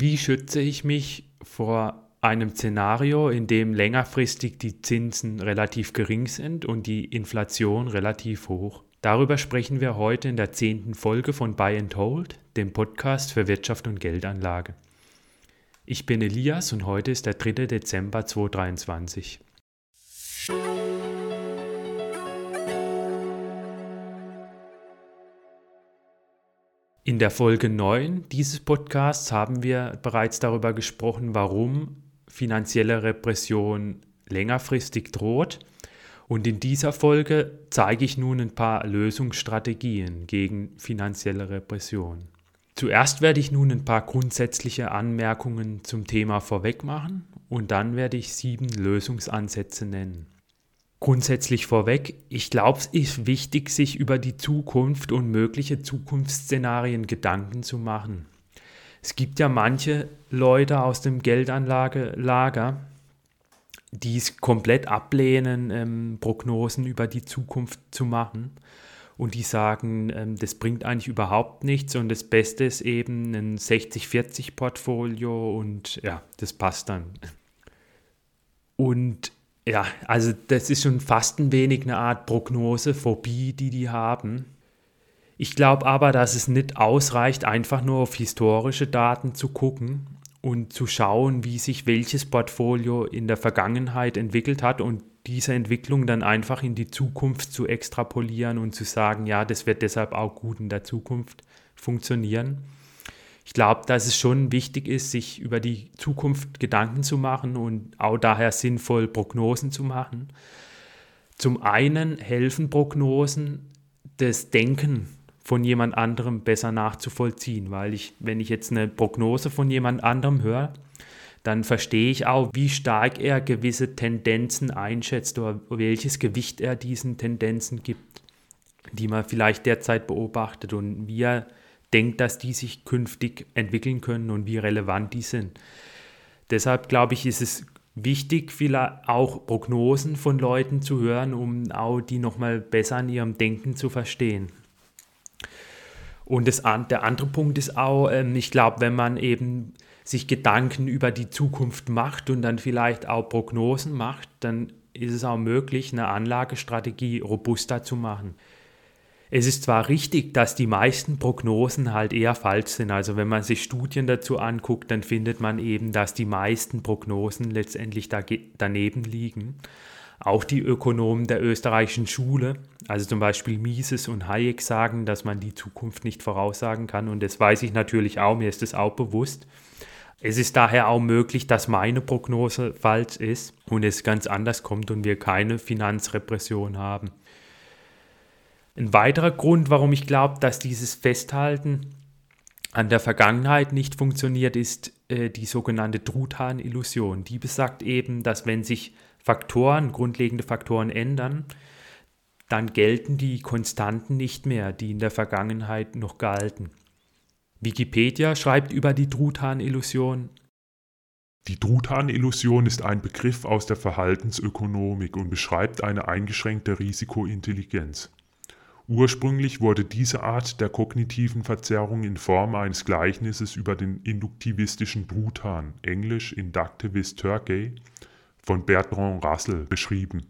Wie schütze ich mich vor einem Szenario, in dem längerfristig die Zinsen relativ gering sind und die Inflation relativ hoch? Darüber sprechen wir heute in der zehnten Folge von Buy and Hold, dem Podcast für Wirtschaft und Geldanlage. Ich bin Elias und heute ist der 3. Dezember 2023. In der Folge 9 dieses Podcasts haben wir bereits darüber gesprochen, warum finanzielle Repression längerfristig droht. Und in dieser Folge zeige ich nun ein paar Lösungsstrategien gegen finanzielle Repression. Zuerst werde ich nun ein paar grundsätzliche Anmerkungen zum Thema vorweg machen und dann werde ich sieben Lösungsansätze nennen. Grundsätzlich vorweg, ich glaube, es ist wichtig, sich über die Zukunft und mögliche Zukunftsszenarien Gedanken zu machen. Es gibt ja manche Leute aus dem Geldanlagelager, die es komplett ablehnen, ähm, Prognosen über die Zukunft zu machen. Und die sagen, ähm, das bringt eigentlich überhaupt nichts und das Beste ist eben ein 60-40-Portfolio und ja, das passt dann. Und ja, also das ist schon fast ein wenig eine Art Prognosephobie, die die haben. Ich glaube aber, dass es nicht ausreicht, einfach nur auf historische Daten zu gucken und zu schauen, wie sich welches Portfolio in der Vergangenheit entwickelt hat und diese Entwicklung dann einfach in die Zukunft zu extrapolieren und zu sagen, ja, das wird deshalb auch gut in der Zukunft funktionieren ich glaube, dass es schon wichtig ist, sich über die Zukunft Gedanken zu machen und auch daher sinnvoll Prognosen zu machen. Zum einen helfen Prognosen, das Denken von jemand anderem besser nachzuvollziehen, weil ich, wenn ich jetzt eine Prognose von jemand anderem höre, dann verstehe ich auch, wie stark er gewisse Tendenzen einschätzt oder welches Gewicht er diesen Tendenzen gibt, die man vielleicht derzeit beobachtet und wie er denkt, dass die sich künftig entwickeln können und wie relevant die sind. Deshalb glaube ich, ist es wichtig, vielleicht auch Prognosen von Leuten zu hören, um auch die nochmal besser in ihrem Denken zu verstehen. Und das, der andere Punkt ist auch, ähm, ich glaube, wenn man eben sich Gedanken über die Zukunft macht und dann vielleicht auch Prognosen macht, dann ist es auch möglich, eine Anlagestrategie robuster zu machen. Es ist zwar richtig, dass die meisten Prognosen halt eher falsch sind. Also wenn man sich Studien dazu anguckt, dann findet man eben, dass die meisten Prognosen letztendlich daneben liegen. Auch die Ökonomen der österreichischen Schule, also zum Beispiel Mises und Hayek, sagen, dass man die Zukunft nicht voraussagen kann. Und das weiß ich natürlich auch, mir ist das auch bewusst. Es ist daher auch möglich, dass meine Prognose falsch ist und es ganz anders kommt und wir keine Finanzrepression haben. Ein weiterer Grund, warum ich glaube, dass dieses Festhalten an der Vergangenheit nicht funktioniert, ist äh, die sogenannte Truthahn-Illusion. Die besagt eben, dass wenn sich Faktoren, grundlegende Faktoren ändern, dann gelten die Konstanten nicht mehr, die in der Vergangenheit noch galten. Wikipedia schreibt über die Truthahn-Illusion. Die Truthahn-Illusion ist ein Begriff aus der Verhaltensökonomik und beschreibt eine eingeschränkte Risikointelligenz. Ursprünglich wurde diese Art der kognitiven Verzerrung in Form eines Gleichnisses über den induktivistischen Truthahn (englisch Inductivist Turkey) von Bertrand Russell beschrieben.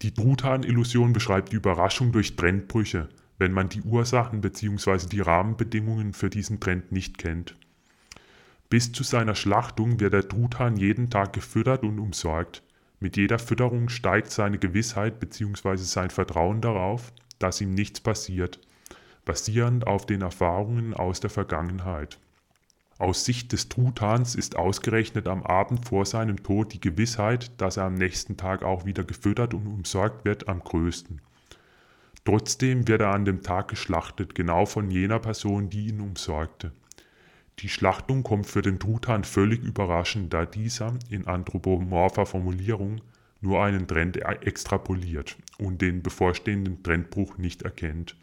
Die Truthahn-Illusion beschreibt die Überraschung durch Trendbrüche, wenn man die Ursachen bzw. die Rahmenbedingungen für diesen Trend nicht kennt. Bis zu seiner Schlachtung wird der Truthahn jeden Tag gefüttert und umsorgt. Mit jeder Fütterung steigt seine Gewissheit bzw. sein Vertrauen darauf dass ihm nichts passiert, basierend auf den Erfahrungen aus der Vergangenheit. Aus Sicht des Truthahns ist ausgerechnet am Abend vor seinem Tod die Gewissheit, dass er am nächsten Tag auch wieder gefüttert und umsorgt wird, am größten. Trotzdem wird er an dem Tag geschlachtet, genau von jener Person, die ihn umsorgte. Die Schlachtung kommt für den Truthahn völlig überraschend, da dieser in anthropomorpher Formulierung nur einen Trend extrapoliert und den bevorstehenden Trendbruch nicht erkennt.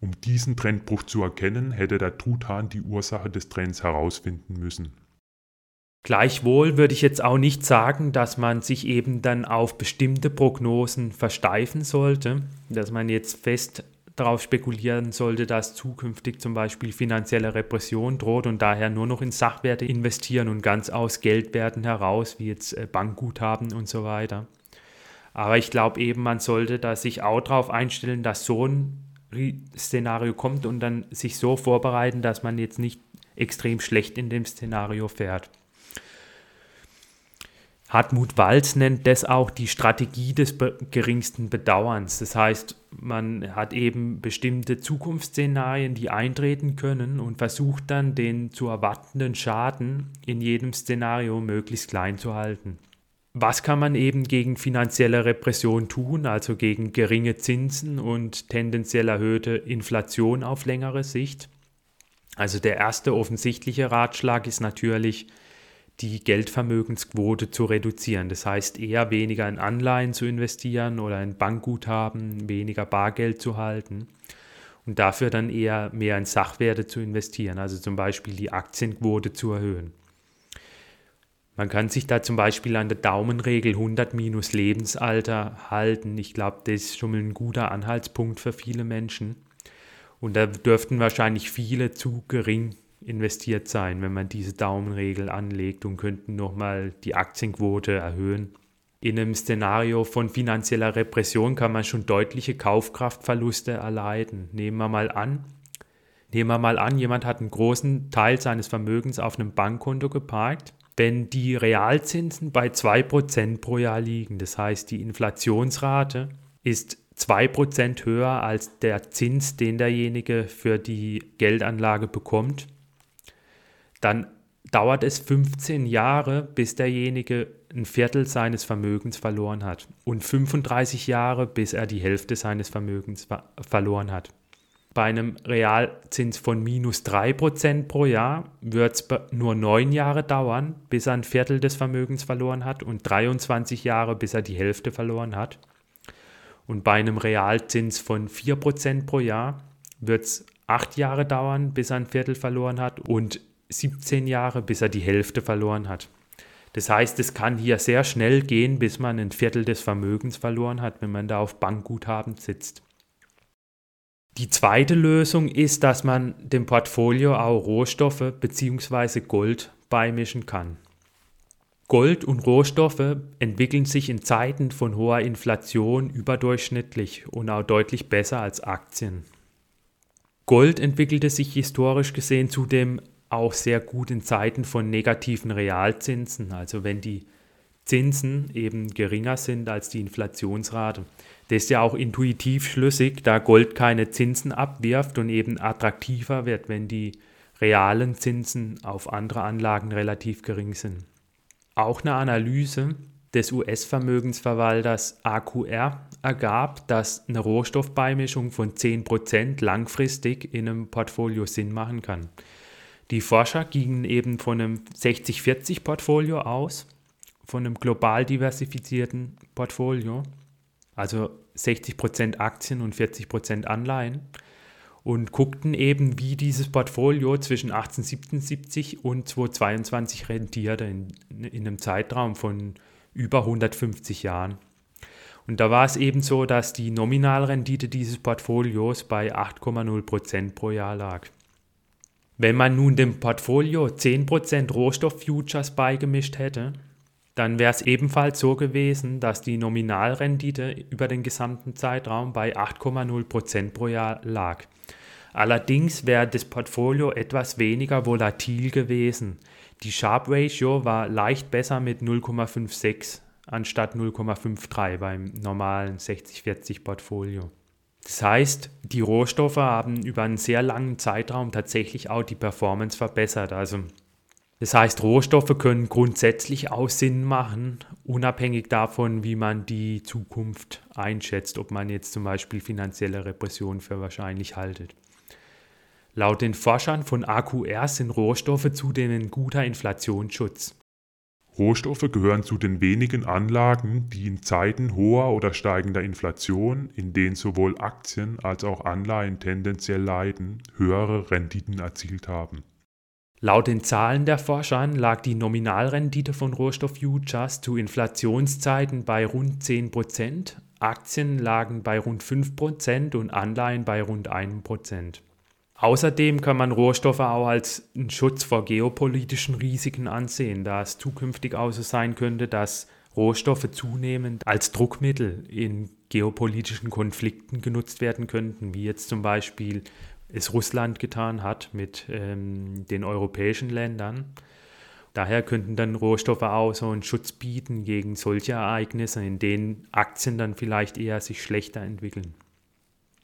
Um diesen Trendbruch zu erkennen, hätte der Truthahn die Ursache des Trends herausfinden müssen. Gleichwohl würde ich jetzt auch nicht sagen, dass man sich eben dann auf bestimmte Prognosen versteifen sollte, dass man jetzt fest darauf spekulieren sollte, dass zukünftig zum Beispiel finanzielle Repression droht und daher nur noch in Sachwerte investieren und ganz aus Geldwerten heraus, wie jetzt äh, Bankguthaben und so weiter. Aber ich glaube eben, man sollte da sich auch darauf einstellen, dass so ein Szenario kommt und dann sich so vorbereiten, dass man jetzt nicht extrem schlecht in dem Szenario fährt. Hartmut Walz nennt das auch die Strategie des geringsten Bedauerns. Das heißt, man hat eben bestimmte Zukunftsszenarien, die eintreten können und versucht dann den zu erwartenden Schaden in jedem Szenario möglichst klein zu halten. Was kann man eben gegen finanzielle Repression tun, also gegen geringe Zinsen und tendenziell erhöhte Inflation auf längere Sicht? Also der erste offensichtliche Ratschlag ist natürlich, die Geldvermögensquote zu reduzieren. Das heißt, eher weniger in Anleihen zu investieren oder in Bankguthaben, weniger Bargeld zu halten und dafür dann eher mehr in Sachwerte zu investieren, also zum Beispiel die Aktienquote zu erhöhen. Man kann sich da zum Beispiel an der Daumenregel 100 minus Lebensalter halten. Ich glaube, das ist schon ein guter Anhaltspunkt für viele Menschen. Und da dürften wahrscheinlich viele zu gering investiert sein, wenn man diese Daumenregel anlegt und könnten nochmal die Aktienquote erhöhen. In einem Szenario von finanzieller Repression kann man schon deutliche Kaufkraftverluste erleiden. Nehmen wir mal an, nehmen wir mal an, jemand hat einen großen Teil seines Vermögens auf einem Bankkonto geparkt. Wenn die Realzinsen bei 2% pro Jahr liegen, das heißt die Inflationsrate ist 2% höher als der Zins, den derjenige für die Geldanlage bekommt, dann dauert es 15 Jahre, bis derjenige ein Viertel seines Vermögens verloren hat und 35 Jahre, bis er die Hälfte seines Vermögens ver verloren hat. Bei einem Realzins von minus 3% pro Jahr wird es nur 9 Jahre dauern, bis er ein Viertel des Vermögens verloren hat und 23 Jahre, bis er die Hälfte verloren hat. Und bei einem Realzins von 4% pro Jahr wird es 8 Jahre dauern, bis er ein Viertel verloren hat und 17 Jahre, bis er die Hälfte verloren hat. Das heißt, es kann hier sehr schnell gehen, bis man ein Viertel des Vermögens verloren hat, wenn man da auf Bankguthaben sitzt. Die zweite Lösung ist, dass man dem Portfolio auch Rohstoffe bzw. Gold beimischen kann. Gold und Rohstoffe entwickeln sich in Zeiten von hoher Inflation überdurchschnittlich und auch deutlich besser als Aktien. Gold entwickelte sich historisch gesehen zudem auch sehr gut in Zeiten von negativen Realzinsen, also wenn die Zinsen eben geringer sind als die Inflationsrate. Das ist ja auch intuitiv schlüssig, da Gold keine Zinsen abwirft und eben attraktiver wird, wenn die realen Zinsen auf andere Anlagen relativ gering sind. Auch eine Analyse des US-Vermögensverwalters AQR ergab, dass eine Rohstoffbeimischung von 10% langfristig in einem Portfolio Sinn machen kann. Die Forscher gingen eben von einem 60-40-Portfolio aus, von einem global diversifizierten Portfolio, also 60% Aktien und 40% Anleihen, und guckten eben, wie dieses Portfolio zwischen 1877 und 2022 rentierte in, in einem Zeitraum von über 150 Jahren. Und da war es eben so, dass die Nominalrendite dieses Portfolios bei 8,0% pro Jahr lag. Wenn man nun dem Portfolio 10% Rohstofffutures beigemischt hätte, dann wäre es ebenfalls so gewesen, dass die Nominalrendite über den gesamten Zeitraum bei 8,0% pro Jahr lag. Allerdings wäre das Portfolio etwas weniger volatil gewesen. Die Sharp Ratio war leicht besser mit 0,56 anstatt 0,53 beim normalen 60-40 Portfolio. Das heißt, die Rohstoffe haben über einen sehr langen Zeitraum tatsächlich auch die Performance verbessert. Also das heißt, Rohstoffe können grundsätzlich auch Sinn machen, unabhängig davon, wie man die Zukunft einschätzt, ob man jetzt zum Beispiel finanzielle Repression für wahrscheinlich haltet. Laut den Forschern von AQR sind Rohstoffe zudem ein guter Inflationsschutz. Rohstoffe gehören zu den wenigen Anlagen, die in Zeiten hoher oder steigender Inflation, in denen sowohl Aktien als auch Anleihen tendenziell leiden, höhere Renditen erzielt haben. Laut den Zahlen der Forscher lag die Nominalrendite von Rohstoff-Futures zu Inflationszeiten bei rund 10%, Aktien lagen bei rund 5% und Anleihen bei rund 1%. Außerdem kann man Rohstoffe auch als einen Schutz vor geopolitischen Risiken ansehen, da es zukünftig auch so sein könnte, dass Rohstoffe zunehmend als Druckmittel in geopolitischen Konflikten genutzt werden könnten, wie jetzt zum Beispiel es Russland getan hat mit ähm, den europäischen Ländern. Daher könnten dann Rohstoffe auch so einen Schutz bieten gegen solche Ereignisse, in denen Aktien dann vielleicht eher sich schlechter entwickeln.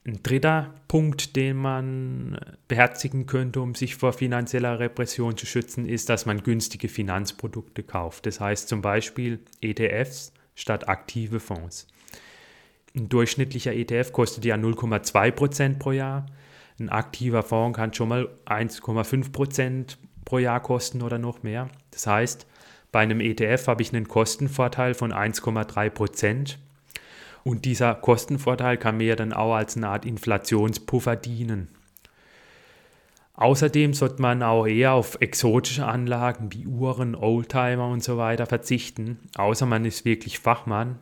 Ein dritter Punkt, den man beherzigen könnte, um sich vor finanzieller Repression zu schützen, ist, dass man günstige Finanzprodukte kauft. Das heißt zum Beispiel ETFs statt aktive Fonds. Ein durchschnittlicher ETF kostet ja 0,2% pro Jahr. Ein aktiver Fonds kann schon mal 1,5% pro Jahr kosten oder noch mehr. Das heißt, bei einem ETF habe ich einen Kostenvorteil von 1,3 Und dieser Kostenvorteil kann mir dann auch als eine Art Inflationspuffer dienen. Außerdem sollte man auch eher auf exotische Anlagen wie Uhren, Oldtimer und so weiter verzichten, außer man ist wirklich Fachmann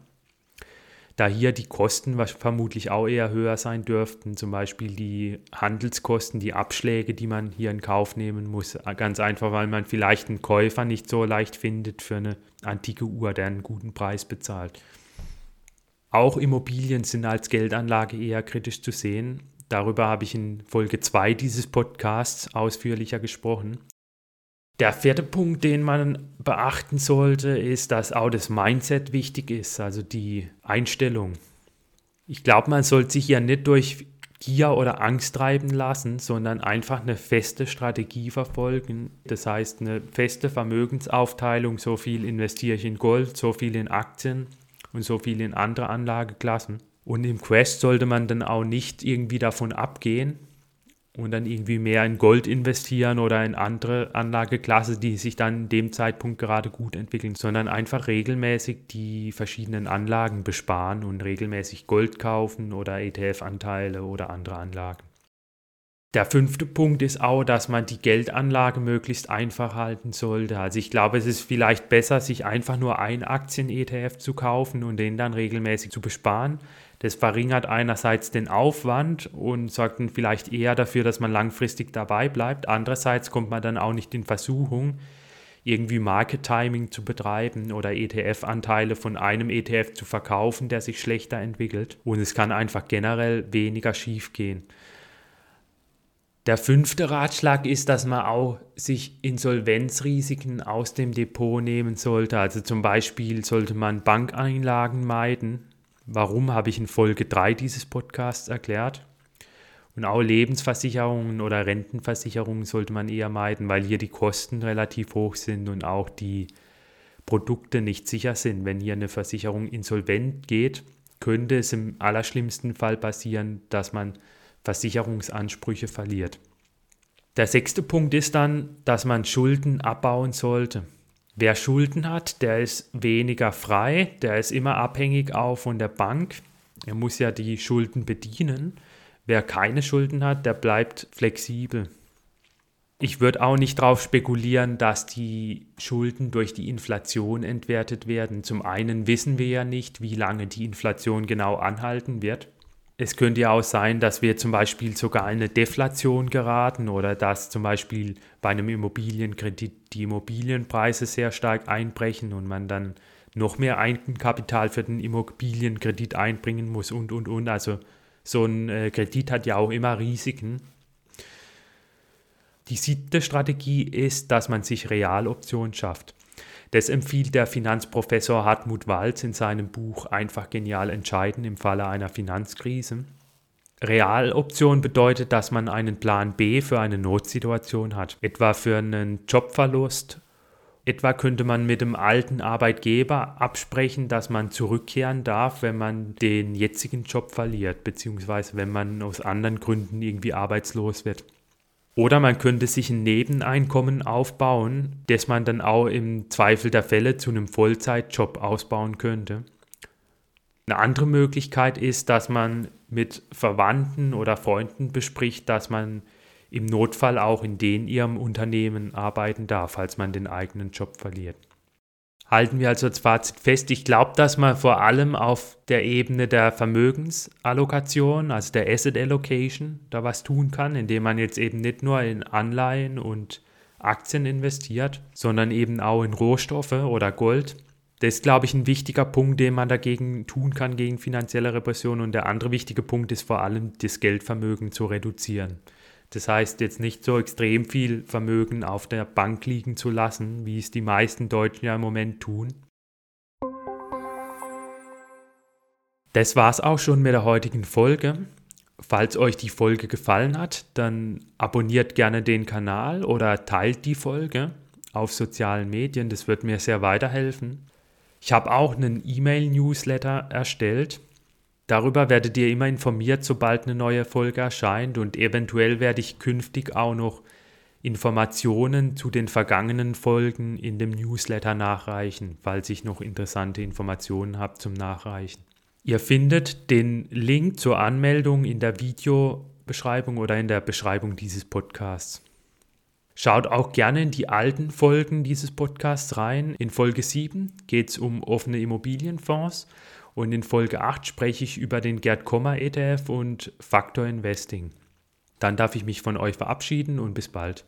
da hier die Kosten vermutlich auch eher höher sein dürften, zum Beispiel die Handelskosten, die Abschläge, die man hier in Kauf nehmen muss, ganz einfach, weil man vielleicht einen Käufer nicht so leicht findet für eine antike Uhr, der einen guten Preis bezahlt. Auch Immobilien sind als Geldanlage eher kritisch zu sehen. Darüber habe ich in Folge 2 dieses Podcasts ausführlicher gesprochen. Der vierte Punkt, den man beachten sollte, ist, dass auch das Mindset wichtig ist, also die Einstellung. Ich glaube, man sollte sich ja nicht durch Gier oder Angst treiben lassen, sondern einfach eine feste Strategie verfolgen. Das heißt, eine feste Vermögensaufteilung, so viel investiere ich in Gold, so viel in Aktien und so viel in andere Anlageklassen. Und im Quest sollte man dann auch nicht irgendwie davon abgehen, und dann irgendwie mehr in Gold investieren oder in andere Anlageklasse, die sich dann in dem Zeitpunkt gerade gut entwickeln, sondern einfach regelmäßig die verschiedenen Anlagen besparen und regelmäßig Gold kaufen oder ETF-Anteile oder andere Anlagen. Der fünfte Punkt ist auch, dass man die Geldanlage möglichst einfach halten sollte. Also ich glaube, es ist vielleicht besser, sich einfach nur ein Aktien-ETF zu kaufen und den dann regelmäßig zu besparen. Das verringert einerseits den Aufwand und sorgt dann vielleicht eher dafür, dass man langfristig dabei bleibt. Andererseits kommt man dann auch nicht in Versuchung, irgendwie Market Timing zu betreiben oder ETF-Anteile von einem ETF zu verkaufen, der sich schlechter entwickelt. Und es kann einfach generell weniger schief gehen. Der fünfte Ratschlag ist, dass man auch sich Insolvenzrisiken aus dem Depot nehmen sollte. Also zum Beispiel sollte man Bankeinlagen meiden. Warum habe ich in Folge 3 dieses Podcasts erklärt? Und auch Lebensversicherungen oder Rentenversicherungen sollte man eher meiden, weil hier die Kosten relativ hoch sind und auch die Produkte nicht sicher sind. Wenn hier eine Versicherung insolvent geht, könnte es im allerschlimmsten Fall passieren, dass man Versicherungsansprüche verliert. Der sechste Punkt ist dann, dass man Schulden abbauen sollte. Wer Schulden hat, der ist weniger frei, der ist immer abhängig auch von der Bank. Er muss ja die Schulden bedienen. Wer keine Schulden hat, der bleibt flexibel. Ich würde auch nicht darauf spekulieren, dass die Schulden durch die Inflation entwertet werden. Zum einen wissen wir ja nicht, wie lange die Inflation genau anhalten wird es könnte ja auch sein, dass wir zum Beispiel sogar in eine Deflation geraten oder dass zum Beispiel bei einem Immobilienkredit die Immobilienpreise sehr stark einbrechen und man dann noch mehr Eigenkapital für den Immobilienkredit einbringen muss und, und, und. Also so ein äh, Kredit hat ja auch immer Risiken. Die siebte Strategie ist, dass man sich Realoptionen schafft. Das empfiehlt der Finanzprofessor Hartmut Walz in seinem Buch Einfach genial entscheiden im Falle einer Finanzkrise. Realoption bedeutet, dass man einen Plan B für eine Notsituation hat, etwa für einen Jobverlust. Etwa könnte man mit dem alten Arbeitgeber absprechen, dass man zurückkehren darf, wenn man den jetzigen Job verliert, beziehungsweise wenn man aus anderen Gründen irgendwie arbeitslos wird. Oder man könnte sich ein Nebeneinkommen aufbauen, das man dann auch im Zweifel der Fälle zu einem Vollzeitjob ausbauen könnte. Eine andere Möglichkeit ist, dass man mit Verwandten oder Freunden bespricht, dass man im Notfall auch in den ihrem Unternehmen arbeiten darf, falls man den eigenen Job verliert. Halten wir also als Fazit fest, ich glaube, dass man vor allem auf der Ebene der Vermögensallokation, also der Asset Allocation, da was tun kann, indem man jetzt eben nicht nur in Anleihen und Aktien investiert, sondern eben auch in Rohstoffe oder Gold. Das ist, glaube ich, ein wichtiger Punkt, den man dagegen tun kann, gegen finanzielle Repression. Und der andere wichtige Punkt ist vor allem, das Geldvermögen zu reduzieren. Das heißt, jetzt nicht so extrem viel Vermögen auf der Bank liegen zu lassen, wie es die meisten Deutschen ja im Moment tun. Das war es auch schon mit der heutigen Folge. Falls euch die Folge gefallen hat, dann abonniert gerne den Kanal oder teilt die Folge auf sozialen Medien. Das wird mir sehr weiterhelfen. Ich habe auch einen E-Mail-Newsletter erstellt. Darüber werdet ihr immer informiert, sobald eine neue Folge erscheint und eventuell werde ich künftig auch noch Informationen zu den vergangenen Folgen in dem Newsletter nachreichen, falls ich noch interessante Informationen habe zum Nachreichen. Ihr findet den Link zur Anmeldung in der Videobeschreibung oder in der Beschreibung dieses Podcasts. Schaut auch gerne in die alten Folgen dieses Podcasts rein. In Folge 7 geht es um offene Immobilienfonds und in Folge 8 spreche ich über den Gerd Kommer ETF und Factor Investing. Dann darf ich mich von euch verabschieden und bis bald.